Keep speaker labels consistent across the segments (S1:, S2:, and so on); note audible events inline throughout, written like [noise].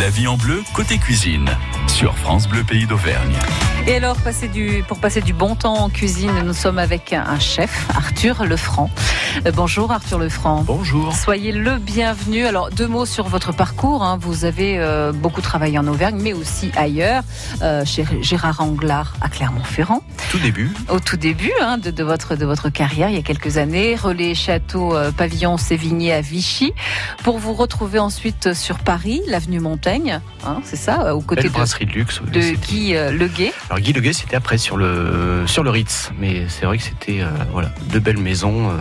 S1: La vie en bleu, côté cuisine, sur France Bleu Pays d'Auvergne.
S2: Et alors, passer du, pour passer du bon temps en cuisine, nous sommes avec un chef, Arthur Lefranc. Euh, bonjour Arthur Lefranc.
S3: Bonjour.
S2: Soyez le bienvenu. Alors, deux mots sur votre parcours. hein. Vous avez euh, beaucoup travaillé en Auvergne, mais aussi ailleurs, euh, chez Gérard Anglard à Clermont-Ferrand.
S3: Tout début.
S2: Au tout début hein, de, de votre, de votre carrière, il y a quelques années, relais château pavillon Sévigné à Vichy, pour vous retrouver ensuite sur Paris, l'avenue Montaigne, hein, c'est ça, aux côtés
S3: Belle
S2: de,
S3: brasserie de luxe.
S2: de Guy Leguet.
S3: Alors Guy Leguet, c'était après sur le sur le Ritz, mais c'est vrai que c'était euh, voilà deux belles maisons euh,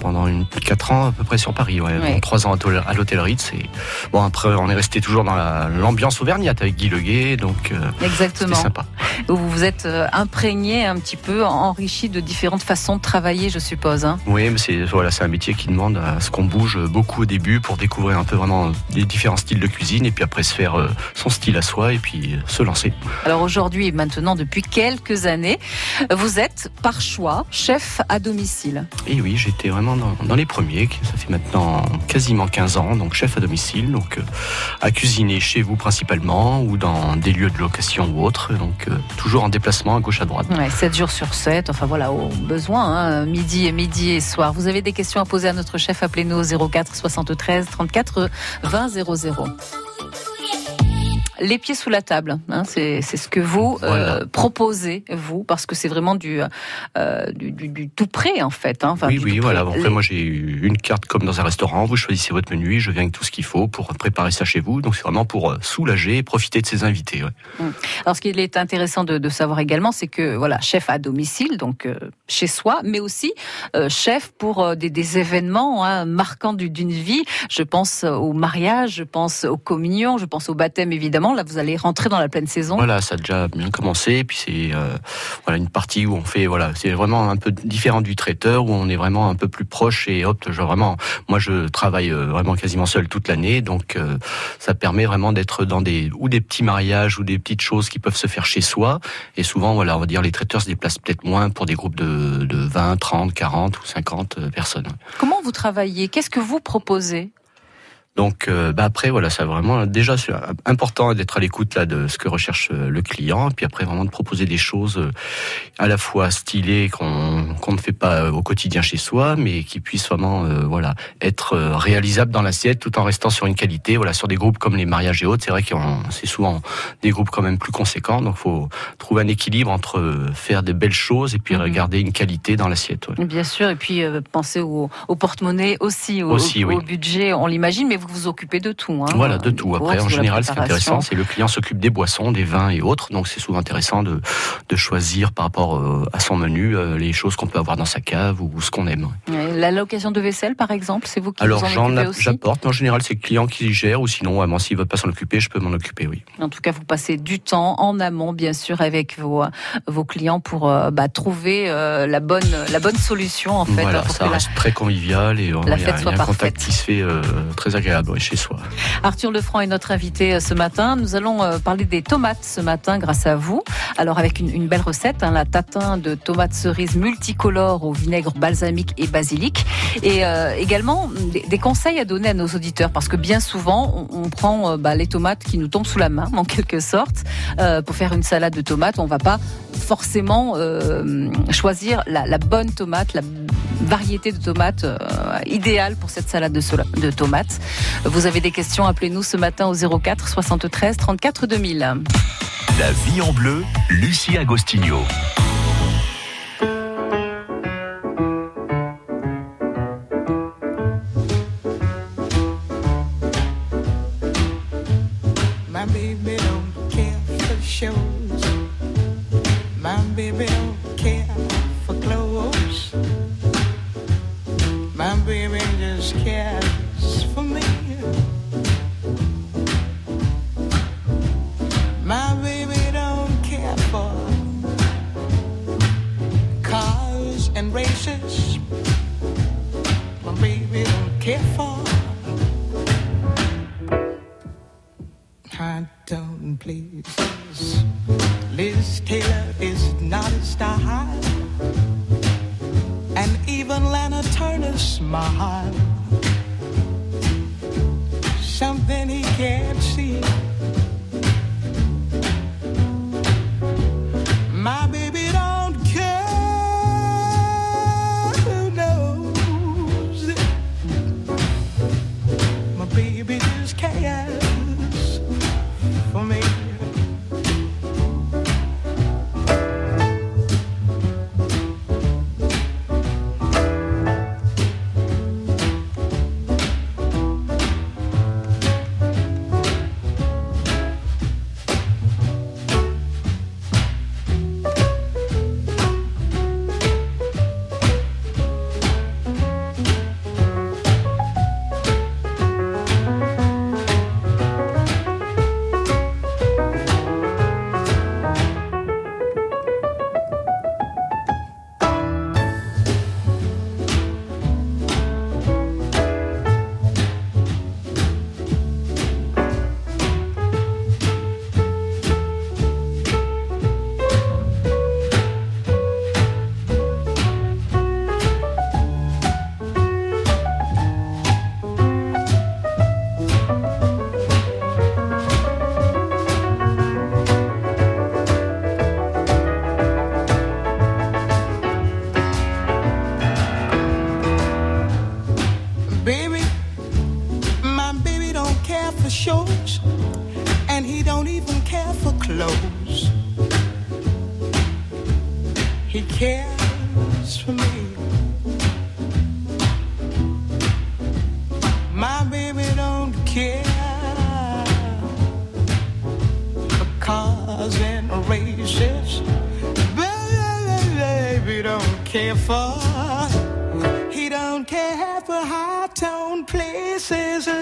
S3: pendant une quatre ans à peu près sur Paris, ouais,
S2: Ouais.
S3: Donc, trois ans à l'hôtel- Ritz. Et bon après on est resté toujours dans la- l'ambiance auvergnate avec Guy Leguet, donc euh, c'était
S2: Exactement.
S3: sympa.
S2: Vous vous êtes euh, imprégné un petit peu, enrichi de différentes façons de travailler, je suppose. hein.
S3: Oui, mais c'est voilà, un métier qui demande à ce qu'on bouge beaucoup au début pour découvrir un peu vraiment les différents styles de cuisine et puis après se faire euh, son style à soi et puis se lancer.
S2: Alors aujourd'hui et maintenant, depuis quelques années, vous êtes par choix chef à domicile.
S3: Et oui, j'étais vraiment dans, dans les premiers, ça fait maintenant quasiment 15 ans, donc chef à domicile, donc euh, à cuisiner chez vous principalement ou dans des lieux de location ou autres, donc euh, toujours en déplacement à gauche à droite.
S2: Ouais, 7 jours sur 7, enfin voilà, au besoin, hein, midi et midi et soir. Vous avez des questions à poser à notre chef, appelez-nous au 04 73 34 20 00. Les pieds sous la table, hein, c'est ce que vous euh, proposez, vous, parce que c'est vraiment du, euh, du, du- du tout prêt, en fait. hein, enfin,
S3: oui, oui, voilà. Après, moi, j'ai une carte comme dans un restaurant. Vous choisissez votre menu, je viens avec tout ce qu'il faut pour préparer ça chez vous. Donc, c'est vraiment pour euh, soulager et profiter de ses invités. ouais.
S2: Alors, ce qui est intéressant de, de savoir également, c'est que voilà, chef à domicile, donc euh, chez soi, mais aussi chef pour des, des événements hein, marquants du- d'une vie. Je pense au mariage, je pense aux communions, je pense au baptême évidemment. Là, vous allez rentrer dans la pleine saison.
S3: Voilà, ça a déjà bien commencé. Et puis c'est euh, voilà une partie où on fait voilà, c'est vraiment un peu différent du traiteur où on est vraiment un peu plus proche et hop, genre vraiment. Moi, je travaille euh, vraiment quasiment seul toute l'année, donc euh, ça permet vraiment d'être dans des ou des petits mariages ou des petites choses qui peuvent se faire chez soi. Et souvent, voilà, on va dire les traiteurs se déplacent peut-être moins pour des groupes de, de 20, 30, 40 ou 50 personnes.
S2: Comment vous travaillez? Qu'est-ce que vous proposez?
S3: Donc euh, bah après voilà, c'est vraiment déjà important d'être à l'écoute là de ce que recherche euh, le client, puis après vraiment de proposer des choses euh, à la fois stylées qu'on qu'on ne fait pas au quotidien chez soi, mais qui puissent vraiment euh, voilà être réalisables dans l'assiette tout en restant sur une qualité. Voilà, sur des groupes comme les mariages et autres, c'est vrai que c'est souvent des groupes quand même plus conséquents, donc faut trouver un équilibre entre faire de belles choses et puis
S2: Mhm.
S3: garder une qualité dans l'assiette. ouais.
S2: Bien sûr, et puis euh, pensez au, au porte-monnaie aussi, au,
S3: Aussi,
S2: au-
S3: oui.
S2: au budget, on l'imagine, mais vous vous occupez de tout. Hein,
S3: Voilà, de tout. Après,
S2: courses,
S3: en
S2: la
S3: général, ce qui est intéressant, c'est le client s'occupe des boissons, des vins et autres. Donc, c'est souvent intéressant de, de choisir par rapport euh, à son menu euh, les choses qu'on peut avoir dans sa cave ou ce qu'on aime.
S2: Ouais, La location de vaisselle, par exemple, c'est vous qui
S3: Alors,
S2: vous en
S3: j'en
S2: occupez aussi
S3: j'apporte. mais En général, c'est le client qui gère ou sinon, vraiment, s'il veut pas s'en occuper, je peux m'en occuper, oui.
S2: En tout cas, vous passez du temps en amont, bien sûr, avec vos, vos clients pour euh, bah, trouver euh, la bonne la bonne solution en fait.
S3: voilà,
S2: hein, pour
S3: ça
S2: que la-
S3: reste très convivial et euh, il y a,
S2: fête
S3: y
S2: soit
S3: a un
S2: parfaite.
S3: contact qui se fait euh, très agréable chez soi.
S2: Arthur Lefranc est notre invité euh, ce matin. Nous allons euh, parler des tomates ce matin grâce à vous. Alors avec une, belle recette, hein, la tatin de tomates cerises multicolores au vinaigre balsamique et basilic. Et euh, également des, conseils à donner à nos auditeurs parce que bien souvent on, prend bah, les tomates qui nous tombent sous la main en quelque sorte. Pour faire une salade de tomates, on va pas forcément choisir la, bonne tomate, variété de tomates euh, idéale pour cette salade de, de tomates. Vous avez des questions, appelez-nous ce matin au 04 73 34 2000.
S1: La vie en bleu, Lucie Agostinho.
S4: Races. My baby don't care for I don't please.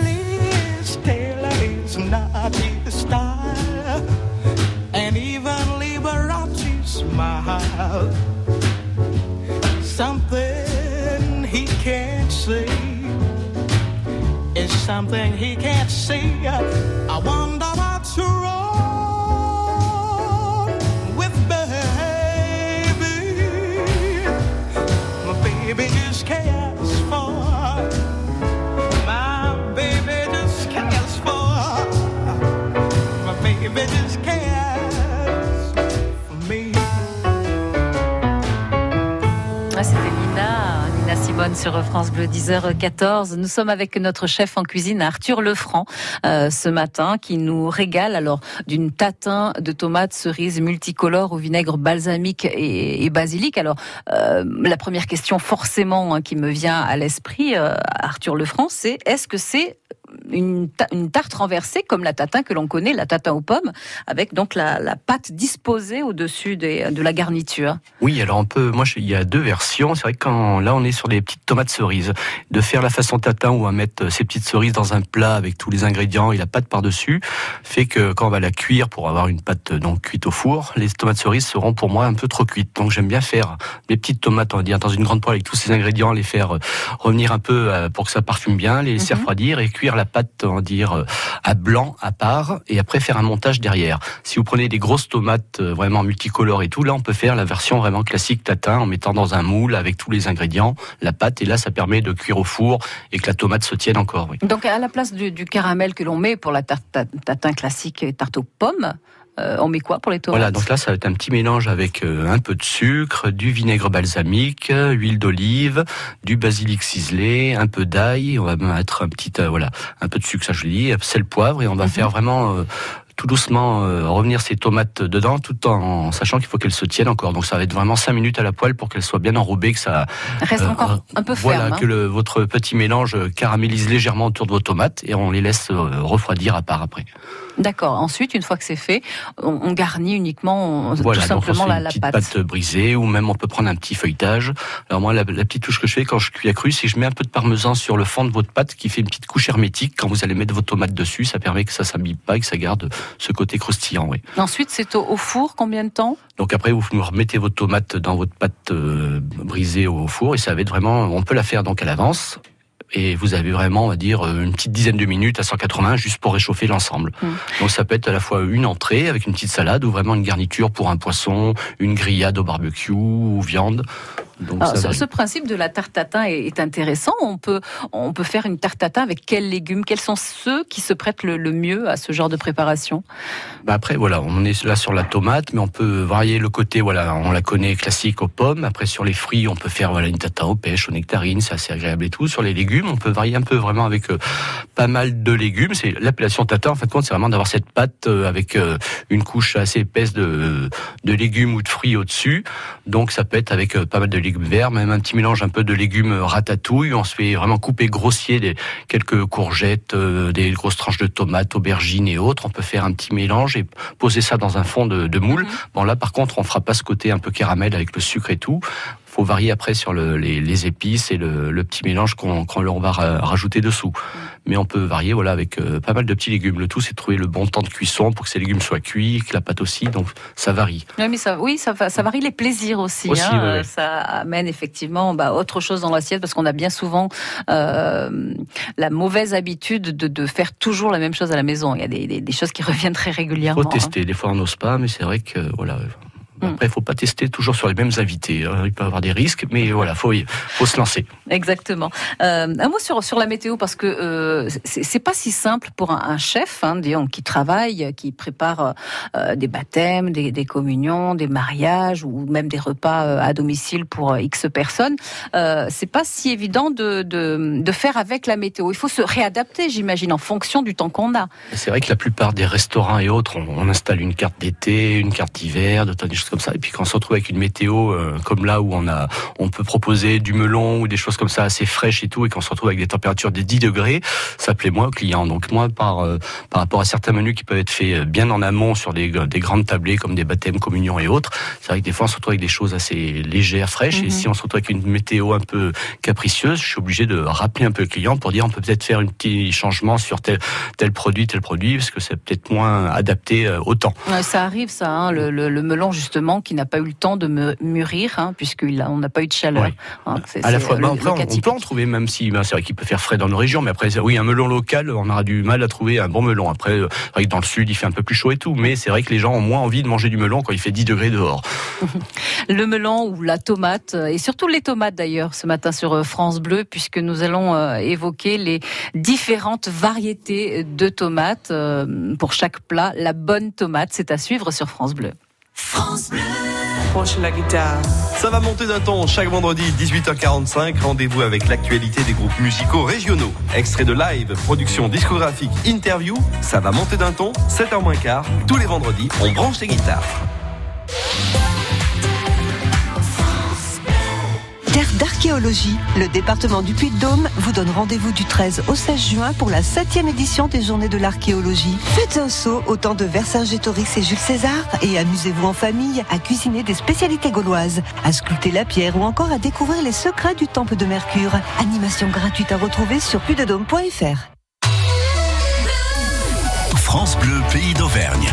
S4: Is not his style, and even Liberace smile. Something he can't see is something he can't see. I wonder
S2: Simone sur France Bleu 10h14. Nous sommes avec notre chef en cuisine Arthur Lefranc euh, ce matin qui nous régale alors d'une tatin de tomates cerises multicolores au vinaigre balsamique et, et basilic. Alors euh, la première question forcément hein, qui me vient à l'esprit, euh, Arthur Lefranc, c'est est-ce que c'est une, ta- une tarte renversée comme la tatin que l'on connaît, la tatin aux pommes, avec donc la, la pâte disposée au-dessus des- de la garniture.
S3: Oui, alors on peut. Moi, il y a deux versions. C'est vrai que quand là, on est sur des petites tomates cerises, de faire la façon tatin où on va mettre ces petites cerises dans un plat avec tous les ingrédients et la pâte par dessus, fait que quand on va la cuire pour avoir une pâte donc cuite au four, les tomates cerises seront pour moi un peu trop cuites. Donc j'aime bien faire les petites tomates, on va dire, dans une grande poêle avec tous ces ingrédients, les faire euh, revenir un peu euh, pour que ça parfume bien, les laisser
S2: Mhm.
S3: refroidir et cuire la pâte, dire, euh, à blanc à part et après faire un montage derrière. Si vous prenez des grosses tomates euh, vraiment multicolores et tout, là on peut faire la version vraiment classique tatin en mettant dans un moule avec tous les ingrédients, la pâte et là ça permet de cuire au four et que la tomate se tienne encore.
S2: Donc à la place du, caramel que l'on met pour la tarte ta- tatin classique et tarte aux pommes, euh, on met quoi pour les tomates
S3: Voilà, donc là ça va être un petit mélange avec euh, un peu de sucre, du vinaigre balsamique, euh, huile d'olive, du basilic ciselé, un peu d'ail, on va mettre un petit voilà, un peu de sucre ça je le dis, sel poivre et on va
S2: Mhm.
S3: faire vraiment tout doucement euh, revenir ces tomates dedans tout en sachant qu'il faut qu'elles se tiennent encore. Donc ça va être vraiment 5 minutes à la poêle pour qu'elles soient bien enrobées, que ça
S2: Reste
S3: euh,
S2: encore un peu ferme.
S3: voilà
S2: hein.
S3: que le, votre petit mélange caramélise légèrement autour de vos tomates et on les laisse euh, refroidir à part après.
S2: D'accord. Ensuite, une fois que c'est fait, on, on garnit uniquement on-
S3: Voilà,
S2: tout
S3: donc on
S2: simplement
S3: fait
S2: la,
S3: une
S2: la
S3: petite
S2: pâte.
S3: pâte. brisée ou même on peut prendre un petit feuilletage. Alors moi, la, la petite touche que je fais quand je cuis à cru, c'est que je mets un peu de parmesan sur le fond de votre pâte qui fait une petite couche hermétique. Quand vous allez mettre vos tomates dessus, ça permet que ça s'abîme pas et que ça garde ce côté croustillant. Oui.
S2: Ensuite, c'est au, au four combien de temps?
S3: Donc après, vous remettez votre tomate dans votre pâte euh, brisée au four et ça va être vraiment, on peut la faire donc à l'avance. Et vous avez vraiment, on va dire, euh, une petite dizaine de minutes à 180 juste pour réchauffer l'ensemble.
S2: Mm.
S3: Donc ça peut être à la fois une entrée avec une petite salade ou vraiment une garniture pour un poisson, une grillade au barbecue ou viande. Donc
S2: Alors,
S3: ça
S2: ce, principe de la tarte tatin est, est intéressant. On peut, on peut faire une tarte tatin avec quels légumes? Quels sont ceux qui se prêtent le, le mieux à ce genre de préparation?
S3: Bah après voilà, on est là sur la tomate, mais on peut varier le côté. Voilà, on la connaît classique aux pommes. Après sur les fruits, on peut faire voilà une tatin aux pêches, aux nectarines, c'est assez agréable et tout. Sur les légumes, on peut varier un peu vraiment avec euh, pas mal de légumes. C'est l'appellation tatin en fait compte, c'est vraiment d'avoir cette pâte euh, avec euh, une couche assez épaisse de de légumes ou de fruits au-dessus. Donc ça peut être avec pas mal de légumes verts, même un petit mélange un peu de légumes ratatouille. On se fait vraiment couper grossier des quelques courgettes, euh, des grosses tranches de tomates, aubergines et autres. On peut faire un petit mélange et poser ça dans un fond de, de moule.
S2: Mhm.
S3: Bon là par contre on fera pas ce côté un peu caramel avec le sucre et tout. Faut varier après sur le- les, les épices et le, le petit mélange qu'on qu'on leur va ra- rajouter dessous. Mais on peut varier voilà avec euh, pas mal de petits légumes. Le tout c'est de trouver le bon temps de cuisson pour que ces légumes soient cuits, que la pâte aussi. Donc ça varie.
S2: Oui, mais ça, oui, ça, va- ça varie les plaisirs aussi.
S3: Aussi,
S2: hein.
S3: oui,
S2: Ça amène effectivement bah, autre chose dans l'assiette parce qu'on a bien souvent euh, la mauvaise habitude de, de faire toujours la même chose à la maison. Il y a des, des- des choses qui reviennent très régulièrement.
S3: Faut
S2: hein.
S3: tester. Des fois on n'ose pas, mais c'est vrai que voilà. Après, il faut pas tester toujours sur les mêmes invités. hein. Il peut y avoir des risques, mais voilà, faut faut se lancer.
S2: Exactement. Euh, un mot sur sur la météo parce que euh, c'est pas si simple pour un, un chef, hein, disons, qui travaille, qui prépare euh, des baptêmes, des, des communions, des mariages ou même des repas euh, à domicile pour euh, X personnes. C'est pas si évident de, de de faire avec la météo. Il faut se réadapter, j'imagine, en fonction du temps qu'on a.
S3: C'est vrai que la plupart des restaurants et autres, on, on installe une carte d'été, une carte d'hiver, d'automne, des choses comme ça. Et puis quand on se retrouve avec une météo euh, comme là où on a, on peut proposer du melon ou des choses comme ça assez fraîches et tout, et qu'on se retrouve avec des températures de 10 degrés, ça plaît moins aux clients. Donc moi, par euh, par rapport à certains menus qui peuvent être faits euh, bien en amont sur des, des grandes tablées comme des baptêmes, communions et autres, c'est vrai que des fois on se retrouve avec des choses assez légères, fraîches.
S2: Mhm.
S3: Et si on se retrouve avec une météo un peu capricieuse, je suis obligé de rappeler un peu le client pour dire on peut peut-être faire un petit changement sur tel tel produit, tel produit, parce que c'est peut-être moins adapté au temps.
S2: Ouais, ça arrive, ça, hein, le, le- le melon justement qui n'a pas eu le temps de me mûrir, hein, puisqu'on n'a pas eu de chaleur.
S3: Ouais.
S2: hein. C'est-
S3: À la fois,
S2: le-
S3: bah, après, on, on peut en trouver, même si ben, c'est vrai qu'il peut faire frais dans nos régions, mais après, oui, un melon local, on aura du mal à trouver un bon melon. Après, euh, vrai que dans le sud, il fait un peu plus chaud et tout, mais c'est vrai que les gens ont moins envie de manger du melon quand il fait 10 degrés dehors. [laughs]
S2: Le melon ou la tomate, euh, et surtout les tomates d'ailleurs, ce matin sur euh, France Bleu, puisque nous allons euh, évoquer les différentes variétés de tomates euh, pour chaque plat. La bonne tomate, c'est à suivre sur France Bleu.
S5: Penche la guitare.
S6: Ça va monter d'un ton chaque vendredi 18h45. Rendez-vous avec l'actualité des groupes musicaux régionaux. Extrait de live, production discographique, interview. Ça va monter d'un ton, 7h moins quart. Tous les vendredis, on branche les guitares.
S7: Terre d'archéologie, le département du Puy-de-Dôme vous donne rendez-vous du 13 au 16 juin pour la 7e édition des Journées de l'archéologie. Faites un saut au temps de Vercingétorix et Jules César et amusez-vous en famille à cuisiner des spécialités gauloises, à sculpter la pierre ou encore à découvrir les secrets du temple de Mercure. Animation gratuite à retrouver sur puydedôme.fr.
S1: France Bleu, pays d'Auvergne.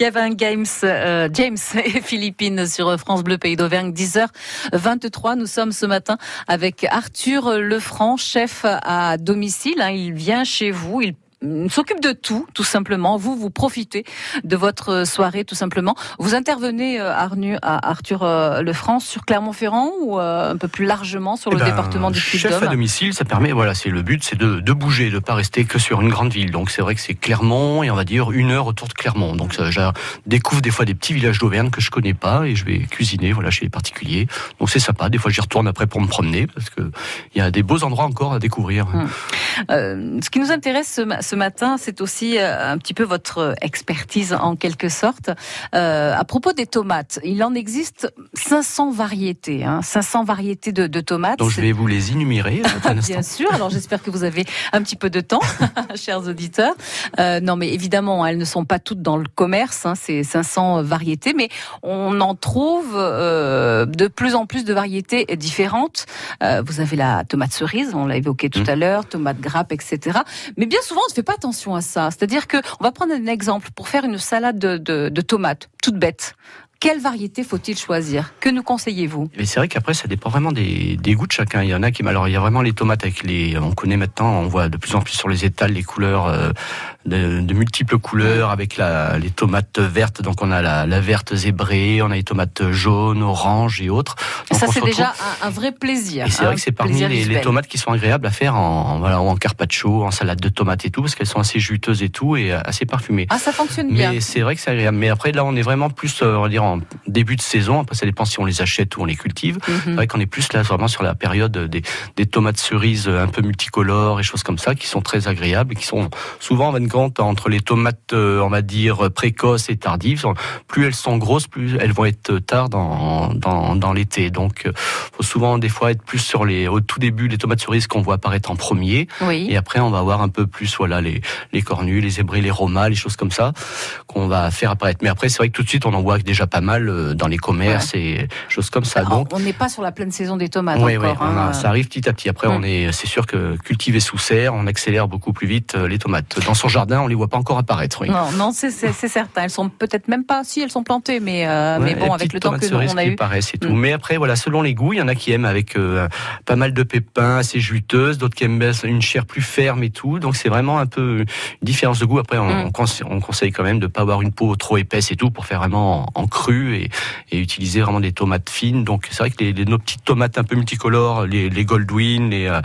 S2: Kevin James, euh, James [laughs] et Philippines sur France Bleu Pays d'Auvergne, 10h23. Nous sommes ce matin avec Arthur Lefranc, chef à domicile. hein. Il vient chez vous, il s'occupe de tout, tout simplement. Vous, vous profitez de votre soirée, tout simplement. Vous intervenez, euh, Arnu, à Arthur euh, Lefranc, sur Clermont-Ferrand ou euh, un peu plus largement sur
S3: Eh
S2: le
S3: ben,
S2: département du
S3: Chef à
S2: Puy-de-Dôme
S3: domicile, ça permet, voilà, c'est le but, c'est de, de bouger, de pas rester que sur une grande ville. Donc c'est vrai que c'est Clermont et on va dire une heure autour de Clermont. Donc ça, je découvre des fois des petits villages d'Auvergne que je connais pas et je vais cuisiner, voilà, chez les particuliers. Donc c'est sympa. Des fois j'y retourne après pour me promener parce que il y a des beaux endroits encore à découvrir.
S2: Hum. Euh, ce qui nous intéresse ce, ma- ce matin, c'est aussi euh, un petit peu votre expertise en quelque sorte. Euh, à propos des tomates, il en existe 500 variétés, hein, 500 variétés de, de tomates.
S3: Donc je vais vous les énumérer [laughs] instant.
S2: Bien sûr. Alors j'espère que vous avez un petit peu de temps, [laughs] chers auditeurs. Euh, non, mais évidemment, elles ne sont pas toutes dans le commerce. Hein, ces 500 variétés, mais on en trouve euh, de plus en plus de variétés différentes. Euh, vous avez la tomate cerise, on l'a évoqué tout
S3: Mm.
S2: à l'heure, tomate grappe, etc. Mais bien souvent, on ne fait pas attention à ça. C'est-à-dire que on va prendre un exemple pour faire une salade de, de, tomates, toute bête. Quelle variété faut-il choisir? Que nous conseillez-vous?
S3: Mais c'est vrai qu'après, ça dépend vraiment des, des goûts de chacun. Il y en a qui, alors il y a vraiment les tomates avec les, on connaît maintenant, on voit de plus en plus sur les étals les couleurs, euh, de, de multiples couleurs avec la, les tomates vertes. Donc on a la, la verte zébrée, on a les tomates jaunes, oranges et autres. Donc,
S2: Ça, c'est déjà un, un vrai plaisir.
S3: Et c'est vrai que c'est parmi les, tomates qui sont agréables à faire en, en- voilà, en carpaccio, en salade de tomates et tout, parce qu'elles sont assez juteuses et tout, et euh, assez parfumées.
S2: Ah, ça fonctionne bien.
S3: Mais c'est vrai que c'est agréable. Mais après, là, on est vraiment plus, euh, on va dire, en début de saison. Après, ça dépend si on les achète ou on les cultive. C'est
S2: Mhm.
S3: vrai qu'on est plus là, vraiment sur la période des, des tomates cerises un peu multicolores et choses comme ça, qui sont très agréables, et qui sont souvent, en entre les tomates, euh, on va dire, précoces et tardives. Plus elles sont grosses, plus elles vont être tard dans, dans, dans l'été. Donc, euh, faut souvent, des fois, être plus sur les, au tout début, les tomates cerises qu'on voit apparaître en premier.
S2: Oui.
S3: Et après, on va voir un peu plus, voilà, les, les cornus, les zébrés, les romas, les choses comme ça, qu'on va faire apparaître. Mais après, c'est vrai que tout de suite, on en voit déjà pas mal euh, dans les commerces et choses comme ça.
S2: Alors,
S3: Donc,
S2: on n'est pas sur la pleine saison des tomates
S3: oui, oui,
S2: encore.
S3: on a-
S2: hein.
S3: ça arrive petit à petit. Après,
S2: Mm.
S3: on est, c'est sûr que cultiver sous serre, on accélère beaucoup plus vite les tomates. Dans son jardin, on les voit pas encore apparaître. Oui.
S2: Non, non, c'est certain. Elles sont peut-être même pas si elles sont plantées, mais euh,
S3: Ouais,
S2: mais bon, avec le temps que
S3: cerises
S2: on a eu.
S3: paraissent et tout.
S2: Mm.
S3: Mais après, voilà, selon les goûts, il y en a qui aiment avec euh, pas mal de pépins, assez juteuses, d'autres qui aiment une chair plus ferme et tout. Donc c'est vraiment un peu une différence de goût. Après, on,
S2: Mm.
S3: on conse- on conseille quand même de pas avoir une peau trop épaisse et tout pour faire vraiment en, en cru et, et utiliser vraiment des tomates fines. Donc c'est vrai que les, les- nos petites tomates un peu multicolores, les, les Goldwyn, les, euh,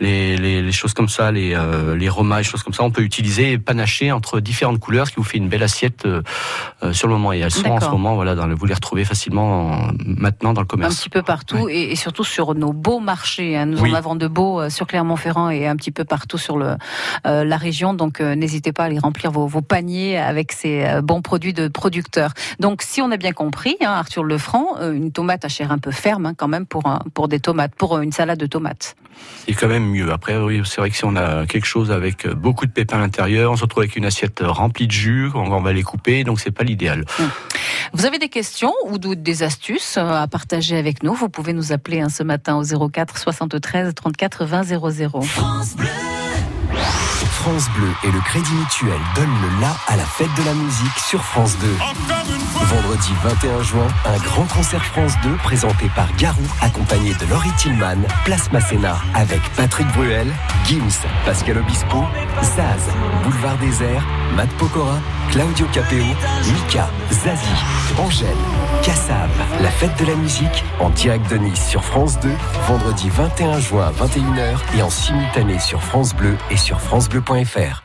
S3: les, choses comme ça, les, les romas, les choses comme ça, on peut utiliser et panacher entre différentes couleurs, ce qui vous fait une belle assiette euh, euh, sur le moment. Et elles sont en ce moment, voilà, dans le, vous les retrouvez facilement en- maintenant dans le
S2: Un
S3: commerce.
S2: petit peu partout et, et surtout sur nos beaux marchés. hein. Nous
S3: Oui.
S2: en avons de beaux euh, sur Clermont-Ferrand et un petit peu partout sur le, euh, la région. Donc euh, n'hésitez pas à aller remplir vos, vos paniers avec ces euh, bons produits de producteurs. Donc si on a bien compris, hein, Arthur Lefranc, euh, une tomate à chair un peu ferme hein, quand même pour, un- pour des tomates, pour euh, une salade de tomates.
S3: C'est quand même mieux. Après, oui, c'est vrai que si on a quelque chose avec euh, beaucoup de pépins à l'intérieur, on se retrouve avec une assiette remplie de jus, on on va les couper, donc c'est pas l'idéal.
S2: Vous avez des questions ou de- des astuces euh, à partager avec nous? Vous pouvez nous appeler hein, ce matin au 04 73 34 20 00.
S8: France Bleu et le Crédit Mutuel donnent le la à la fête de la musique sur France 2. Vendredi 21 juin, un grand concert France 2 présenté par Garou, accompagné de Laurie Tillman, Place Masséna, avec Patrick Bruel, Gims, Pascal Obispo, Zaz, Boulevard Désert, Matt Pokora, Claudio Capeo, Mika, Zazie, Angèle, Kassav. La fête de la musique en direct de Nice sur France 2, vendredi 21 juin à 21h et en simultané sur France Bleu et sur francebleu.fr.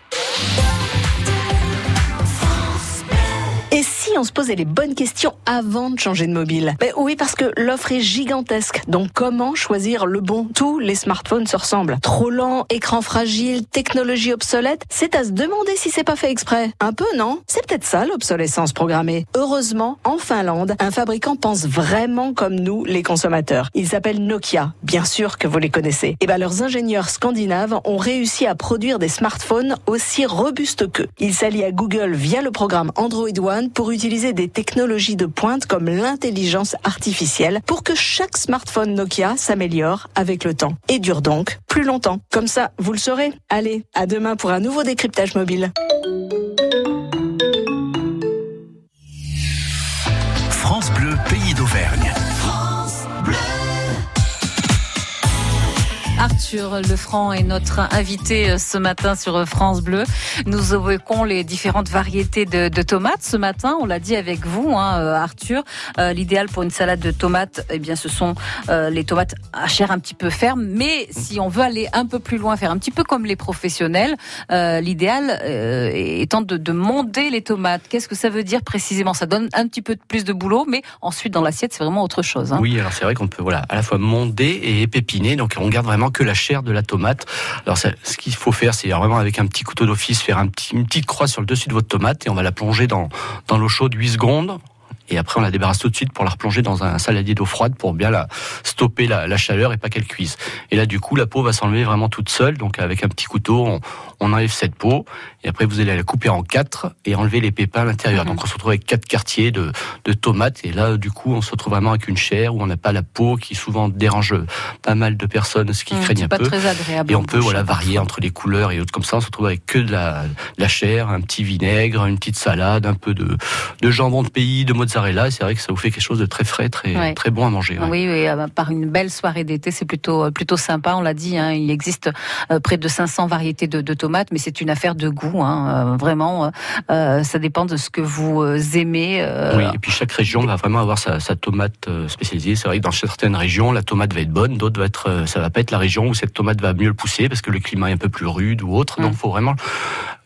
S9: on se posait les bonnes questions avant de changer de mobile Ben Oui, parce que l'offre est gigantesque. Donc comment choisir le bon Tous les smartphones se ressemblent. Trop lent, écran fragile, technologie obsolète, c'est à se demander si c'est pas fait exprès. Un peu, non? C'est peut-être ça l'obsolescence programmée. Heureusement, en Finlande, un fabricant pense vraiment comme nous, les consommateurs. Il s'appelle Nokia. Bien sûr que vous les connaissez. Et ben leurs ingénieurs scandinaves ont réussi à produire des smartphones aussi robustes qu'eux. Ils s'allient à Google via le programme Android One pour utiliser d'utiliser des technologies de pointe comme l'intelligence artificielle pour que chaque smartphone Nokia s'améliore avec le temps et dure donc plus longtemps. Comme ça, vous le saurez. Allez, à demain pour un nouveau décryptage mobile.
S2: France Bleu Arthur Lefranc est notre invité euh, ce matin sur euh, France Bleu. Nous évoquons les différentes variétés de, tomates ce matin. On l'a dit avec vous, hein, euh, Arthur. L'idéal pour une salade de tomates, eh bien, ce sont les tomates à chair un petit peu ferme. Mais si on veut aller un peu plus loin, faire un petit peu comme les professionnels, l'idéal étant de, de monder les tomates. Qu'est-ce que ça veut dire précisément? Ça donne un petit peu plus de boulot, mais ensuite dans l'assiette, c'est vraiment autre chose. hein.
S3: Oui, alors c'est vrai qu'on peut voilà à la fois monder et épépiner, donc on garde vraiment que la chair de la tomate. Alors ce qu'il faut faire, c'est vraiment avec un petit couteau d'office faire un petit, une petite croix sur le dessus de votre tomate et on va la plonger dans dans l'eau chaude 8 secondes. Et après, on la débarrasse tout de suite pour la replonger dans un saladier d'eau froide pour bien la stopper la, la chaleur et pas qu'elle cuise. Et là, du coup, la peau va s'enlever vraiment toute seule. Donc, avec un petit couteau, on, on enlève cette peau. Et après, vous allez la couper en quatre et enlever les pépins à l'intérieur. Donc, on se retrouve avec quatre quartiers de, de tomates. Et là, du coup, on se retrouve vraiment avec une chair où on n'a pas la peau qui souvent dérange pas mal de personnes, ce qui
S2: Hum,
S3: craignent un
S2: pas
S3: peu.
S2: très agréable.
S3: Et on peut voilà
S2: hein,
S3: varier entre les couleurs et autres comme ça. On se retrouve avec que de la, de la chair, un petit vinaigre, une petite salade, un peu de, de jambon de pays, de mozzarella. Et c'est vrai que ça vous fait quelque chose de très frais, très
S2: Ouais.
S3: très bon à manger. ouais.
S2: Oui, oui, euh, par une belle soirée d'été, c'est plutôt euh, plutôt sympa. On l'a dit, hein, il existe euh, près de 500 variétés de, de tomates, mais c'est une affaire de goût. Hein, euh, vraiment, ça dépend de ce que vous aimez.
S3: Oui, et puis chaque région va vraiment avoir sa, sa tomate spécialisée. C'est vrai que dans certaines régions, la tomate va être bonne, d'autres va être, ça va pas être la région où cette tomate va mieux le pousser parce que le climat est un peu plus rude ou autre.
S2: Mm.
S3: Donc, faut vraiment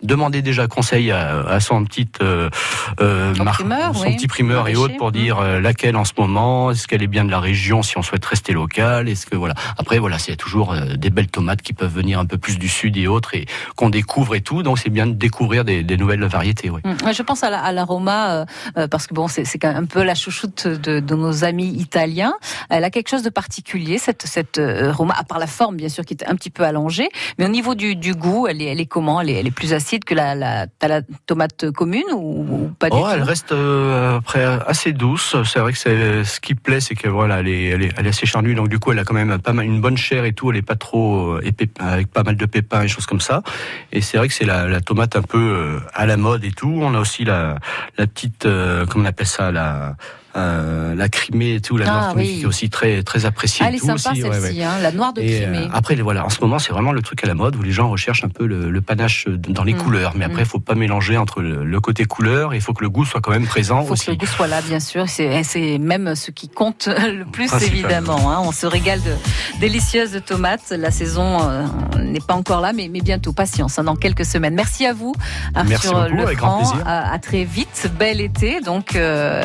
S3: demander déjà conseil à, à son petit
S2: Son
S3: mar-
S2: primeur,
S3: son
S2: oui.
S3: petit primeur et autres pour dire euh, laquelle en ce moment, est-ce qu'elle est bien de la région si on souhaite rester local, est-ce que voilà. Après voilà, c'est toujours euh, des belles tomates qui peuvent venir un peu plus du sud et autres et qu'on découvre et tout. Donc c'est bien de découvrir des, des nouvelles variétés. Oui.
S2: Hum, Je pense à la- l'aroma euh, euh, parce que bon, c'est c'est quand même un peu la chouchoute de, de nos amis italiens. Elle a quelque chose de particulier cette cette aroma, à part la forme bien sûr qui est un petit peu allongée, mais au niveau du, du goût, elle est elle est comment? Elle est, elle est plus acide que la la, la tomate commune ou, ou pas du
S3: Oh,
S2: tout?
S3: elle reste après assez douce. C'est vrai que c'est ce qui plaît, c'est que voilà, elle est, elle est, assez charnue, donc du coup, elle a quand même pas mal une bonne chair et tout. Elle est pas trop euh, épais- avec pas mal de pépins et choses comme ça. Et c'est vrai que c'est la, tomate un peu euh, à la mode et tout. On a aussi la, la petite, euh, comment on appelle ça, la euh, la crimée et tout, la
S2: Ah,
S3: noire crimée,
S2: oui.
S3: qui est aussi très très appréciée.
S2: Ah, elle est
S3: tout
S2: sympa
S3: ouais,
S2: celle-ci,
S3: ouais.
S2: hein, la noire de
S3: Et,
S2: Crimée.
S3: euh, après, voilà, en ce moment, c'est vraiment le truc à la mode où les gens recherchent un peu le, le panache dans les
S2: Mm.
S3: couleurs. Mais après, il faut pas mélanger entre le, le côté couleur et il faut que le goût soit quand même présent
S2: Il faut
S3: aussi.
S2: que le goût soit là, bien sûr. C'est c'est même ce qui compte le plus, évidemment. hein. On se régale de délicieuses tomates. La saison euh, n'est pas encore là, mais, mais bientôt. Patience, hein, dans quelques semaines. Merci à vous, Arthur
S3: Merci beaucoup, avec grand
S2: Lefranc.
S3: plaisir.
S2: À, à très vite. Bel été. Donc, euh,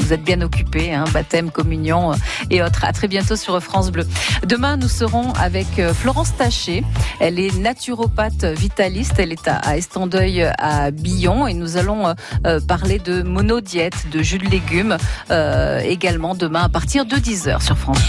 S2: vous êtes bien occupés. Hein, baptême, communion euh, et autres. À très bientôt sur France Bleu. Demain, nous serons avec euh, Florence Taché. Elle est naturopathe vitaliste. Elle est à, Estandeuil à Billon et nous allons euh, parler de monodiète, de jus de légumes euh, également demain à partir de 10h sur France Bleu.